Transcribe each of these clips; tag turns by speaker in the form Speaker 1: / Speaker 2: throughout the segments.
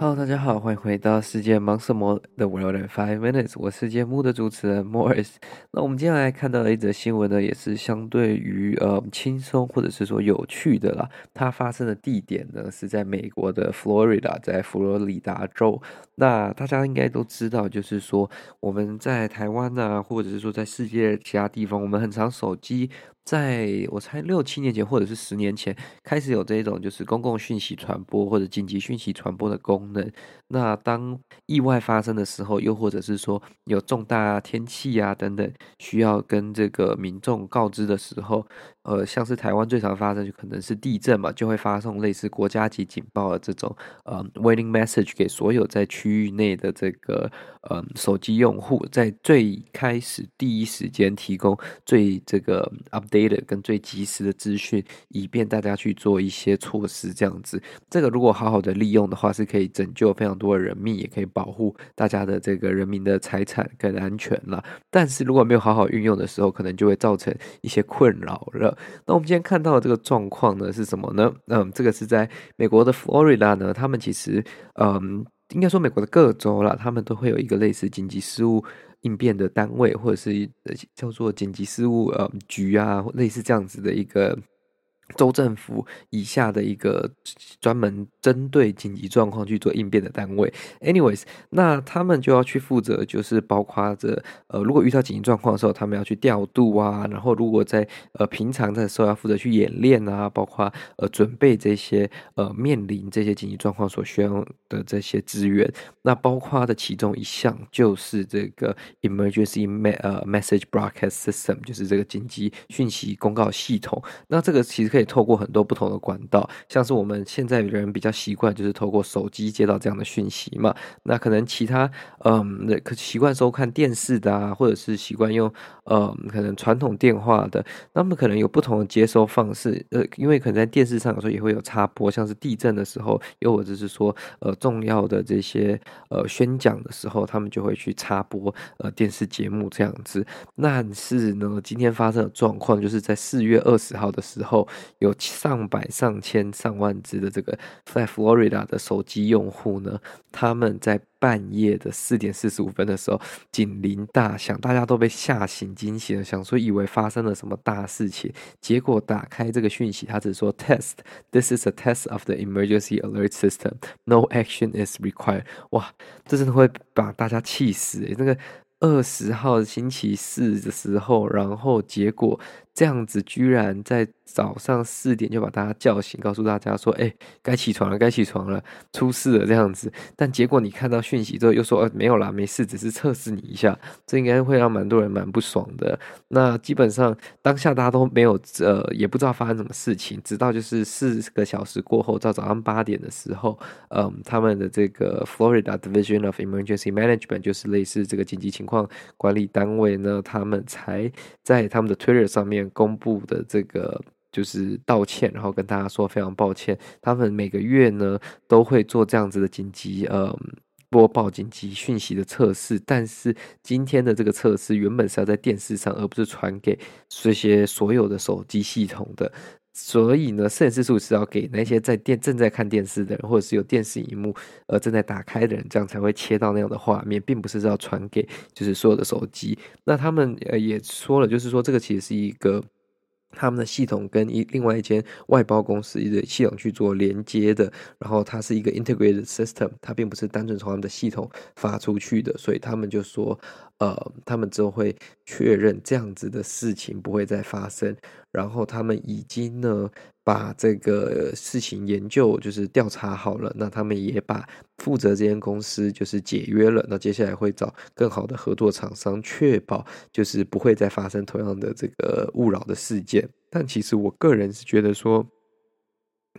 Speaker 1: Hello，大家好，欢迎回到世界忙什么的 World in Five Minutes，我是节目的主持人 Morris。那我们接下来看到的一则新闻呢，也是相对于呃轻松或者是说有趣的啦。它发生的地点呢是在美国的 Florida，在佛罗里达州。那大家应该都知道，就是说我们在台湾啊，或者是说在世界其他地方，我们很常手机。在我猜六七年前或者是十年前开始有这种就是公共讯息传播或者紧急讯息传播的功能。那当意外发生的时候，又或者是说有重大天气啊等等需要跟这个民众告知的时候，呃，像是台湾最常发生就可能是地震嘛，就会发送类似国家级警报的这种呃 warning message 给所有在区域内的这个呃手机用户，在最开始第一时间提供最这个 update。跟最及时的资讯，以便大家去做一些措施，这样子，这个如果好好的利用的话，是可以拯救非常多的人命，也可以保护大家的这个人民的财产跟安全了。但是如果没有好好运用的时候，可能就会造成一些困扰了。那我们今天看到的这个状况呢，是什么呢？嗯，这个是在美国的佛罗里达呢，他们其实，嗯，应该说美国的各州啦，他们都会有一个类似紧急事务。应变的单位，或者是叫做紧急事务呃局啊，类似这样子的一个。州政府以下的一个专门针对紧急状况去做应变的单位，anyways，那他们就要去负责，就是包括着呃，如果遇到紧急状况的时候，他们要去调度啊，然后如果在呃平常的时候要负责去演练啊，包括呃准备这些呃面临这些紧急状况所需要的这些资源，那包括的其中一项就是这个 emergency me 呃 message broadcast system，就是这个紧急讯息公告系统，那这个其实可以。可以透过很多不同的管道，像是我们现在的人比较习惯，就是透过手机接到这样的讯息嘛。那可能其他，嗯，可习惯收看电视的啊，或者是习惯用，嗯，可能传统电话的，那么可能有不同的接收方式。呃，因为可能在电视上有时候也会有插播，像是地震的时候，又或者是说，呃，重要的这些呃宣讲的时候，他们就会去插播呃电视节目这样子。那是呢，今天发生的状况，就是在四月二十号的时候。有上百、上千、上万只的这个在佛罗里达的手机用户呢，他们在半夜的四点四十五分的时候，警铃大响，大家都被吓醒、惊醒了，想说以为发生了什么大事情，结果打开这个讯息，他只说 “test”，“this is a test of the emergency alert system”，“no action is required”。哇，这真的会把大家气死！那个二十号星期四的时候，然后结果。这样子居然在早上四点就把大家叫醒，告诉大家说：“哎，该起床了，该起床了，出事了。”这样子，但结果你看到讯息之后又说：“呃，没有啦，没事，只是测试你一下。”这应该会让蛮多人蛮不爽的。那基本上当下大家都没有呃，也不知道发生什么事情，直到就是四个小时过后，到早上八点的时候，嗯，他们的这个 Florida Division of Emergency Management 就是类似这个紧急情况管理单位呢，他们才在他们的 Twitter 上面。公布的这个就是道歉，然后跟大家说非常抱歉。他们每个月呢都会做这样子的紧急呃播报紧急讯息的测试，但是今天的这个测试原本是要在电视上，而不是传给这些所有的手机系统的。所以呢，摄影师是不是要给那些在电正在看电视的人，或者是有电视荧幕呃正在打开的人，这样才会切到那样的画面，并不是要传给就是所有的手机。那他们呃也说了，就是说这个其实是一个。他们的系统跟一另外一间外包公司的系统去做连接的，然后它是一个 integrated system，它并不是单纯从他们的系统发出去的，所以他们就说，呃，他们之后会确认这样子的事情不会再发生，然后他们已经呢。把这个事情研究就是调查好了，那他们也把负责这间公司就是解约了，那接下来会找更好的合作厂商，确保就是不会再发生同样的这个勿扰的事件。但其实我个人是觉得说。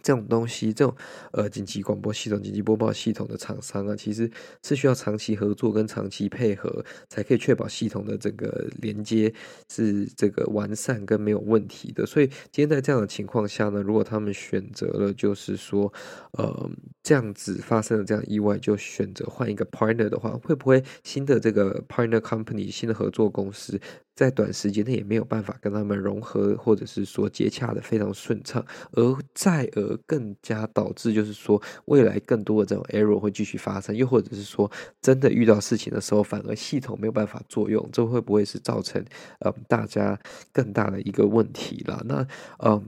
Speaker 1: 这种东西，这种呃紧急广播系统、紧急播报系统的厂商啊，其实是需要长期合作跟长期配合，才可以确保系统的这个连接是这个完善跟没有问题的。所以今天在这样的情况下呢，如果他们选择了就是说，呃，这样子发生了这样意外，就选择换一个 partner 的话，会不会新的这个 partner company 新的合作公司在短时间内也没有办法跟他们融合，或者是说接洽的非常顺畅，而再而更加导致就是说未来更多的这种 error 会继续发生，又或者是说真的遇到事情的时候，反而系统没有办法作用，这会不会是造成嗯大家更大的一个问题了？那嗯。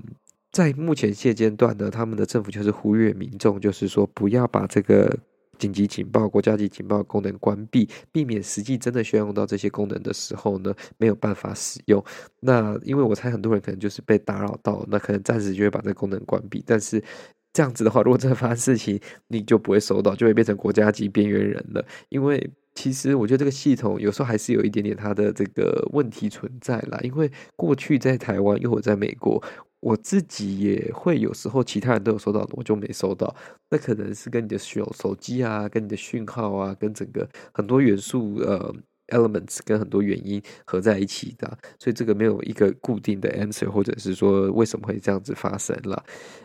Speaker 1: 在目前现阶段呢，他们的政府就是呼吁民众，就是说不要把这个紧急警报、国家级警报功能关闭，避免实际真的需要用到这些功能的时候呢，没有办法使用。那因为我猜很多人可能就是被打扰到，那可能暂时就会把这个功能关闭。但是这样子的话，如果真的发生事情，你就不会收到，就会变成国家级边缘人了。因为其实我觉得这个系统有时候还是有一点点它的这个问题存在啦。因为过去在台湾，又或者在美国。我自己也会有时候，其他人都有收到，我就没收到。那可能是跟你的手手机啊，跟你的讯号啊，跟整个很多元素呃。Elements 跟很多原因合在一起的，所以这个没有一个固定的 answer，或者是说为什么会这样子发生了。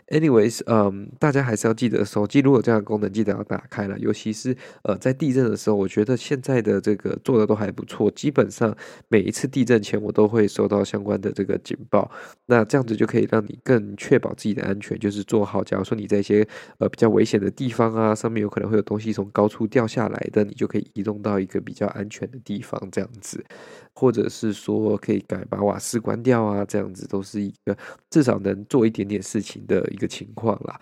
Speaker 1: Anyways，嗯，大家还是要记得手机如果有这样的功能，记得要打开了。尤其是呃在地震的时候，我觉得现在的这个做的都还不错。基本上每一次地震前，我都会收到相关的这个警报。那这样子就可以让你更确保自己的安全，就是做好。假如说你在一些呃比较危险的地方啊，上面有可能会有东西从高处掉下来的，你就可以移动到一个比较安全的地。地方这样子，或者是说可以改把瓦斯关掉啊，这样子都是一个至少能做一点点事情的一个情况啦。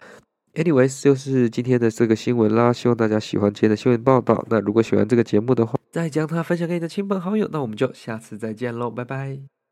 Speaker 1: Anyways，就是今天的这个新闻啦，希望大家喜欢今天的新闻报道。那如果喜欢这个节目的话，再将它分享给你的亲朋好友。那我们就下次再见喽，拜拜。